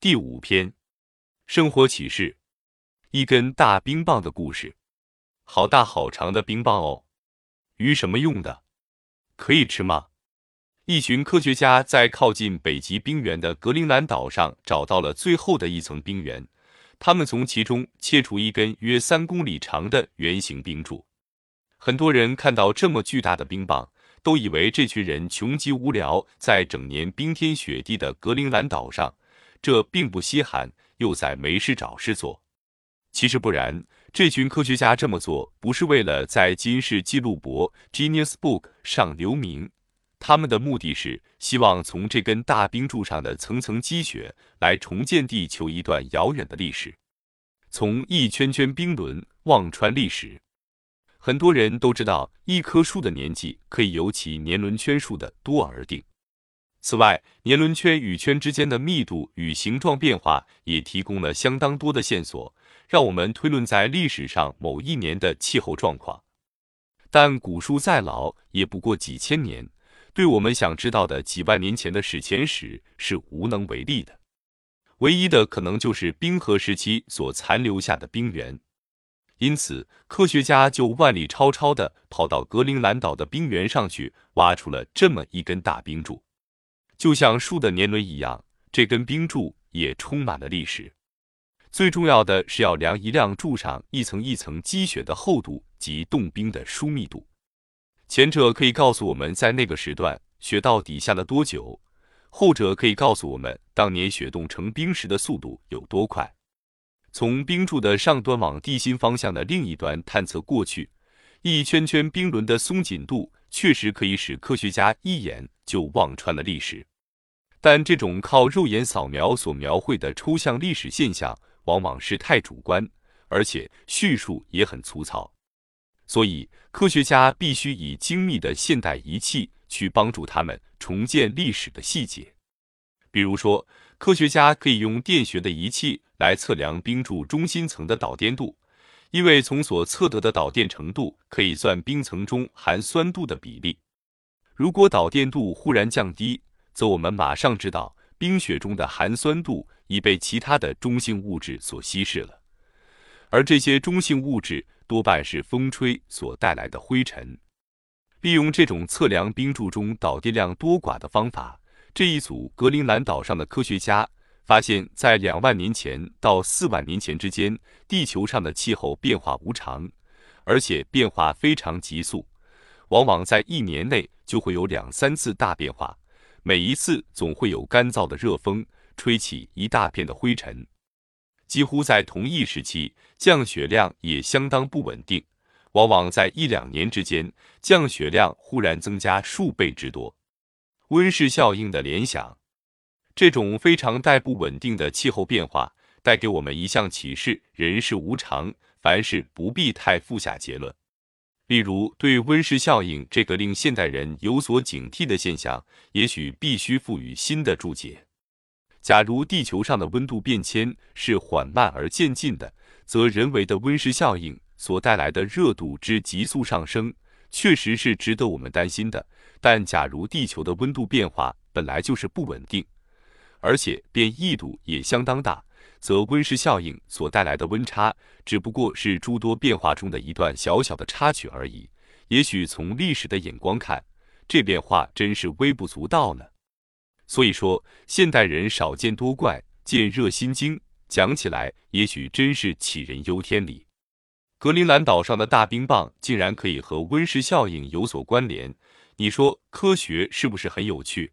第五篇，生活启示：一根大冰棒的故事。好大好长的冰棒哦，鱼什么用的？可以吃吗？一群科学家在靠近北极冰原的格陵兰岛上找到了最后的一层冰原，他们从其中切出一根约三公里长的圆形冰柱。很多人看到这么巨大的冰棒，都以为这群人穷极无聊，在整年冰天雪地的格陵兰岛上，这并不稀罕，又在没事找事做。其实不然，这群科学家这么做不是为了在金氏纪录簿 （Genius Book） 上留名，他们的目的是希望从这根大冰柱上的层层积雪来重建地球一段遥远的历史，从一圈圈冰轮望穿历史。很多人都知道，一棵树的年纪可以由其年轮圈数的多而定。此外，年轮圈与圈之间的密度与形状变化也提供了相当多的线索，让我们推论在历史上某一年的气候状况。但古树再老，也不过几千年，对我们想知道的几万年前的史前史是无能为力的。唯一的可能就是冰河时期所残留下的冰原。因此，科学家就万里超超的跑到格陵兰岛的冰原上去，挖出了这么一根大冰柱。就像树的年轮一样，这根冰柱也充满了历史。最重要的是要量一量柱上一层一层积雪的厚度及冻冰的疏密度。前者可以告诉我们在那个时段雪到底下了多久，后者可以告诉我们当年雪冻成冰时的速度有多快。从冰柱的上端往地心方向的另一端探测过去，一圈圈冰轮的松紧度确实可以使科学家一眼就望穿了历史。但这种靠肉眼扫描所描绘的抽象历史现象，往往是太主观，而且叙述也很粗糙。所以，科学家必须以精密的现代仪器去帮助他们重建历史的细节。比如说，科学家可以用电学的仪器。来测量冰柱中心层的导电度，因为从所测得的导电程度可以算冰层中含酸度的比例。如果导电度忽然降低，则我们马上知道冰雪中的含酸度已被其他的中性物质所稀释了，而这些中性物质多半是风吹所带来的灰尘。利用这种测量冰柱中导电量多寡的方法，这一组格陵兰岛上的科学家。发现，在两万年前到四万年前之间，地球上的气候变化无常，而且变化非常急速，往往在一年内就会有两三次大变化，每一次总会有干燥的热风吹起一大片的灰尘。几乎在同一时期，降雪量也相当不稳定，往往在一两年之间，降雪量忽然增加数倍之多。温室效应的联想。这种非常带不稳定的气候变化，带给我们一项启示：人世无常，凡事不必太负下结论。例如，对温室效应这个令现代人有所警惕的现象，也许必须赋予新的注解。假如地球上的温度变迁是缓慢而渐进的，则人为的温室效应所带来的热度之急速上升，确实是值得我们担心的。但假如地球的温度变化本来就是不稳定，而且变异度也相当大，则温室效应所带来的温差只不过是诸多变化中的一段小小的插曲而已。也许从历史的眼光看，这变化真是微不足道呢。所以说，现代人少见多怪，见热心惊，讲起来也许真是杞人忧天理。格陵兰岛上的大冰棒竟然可以和温室效应有所关联，你说科学是不是很有趣？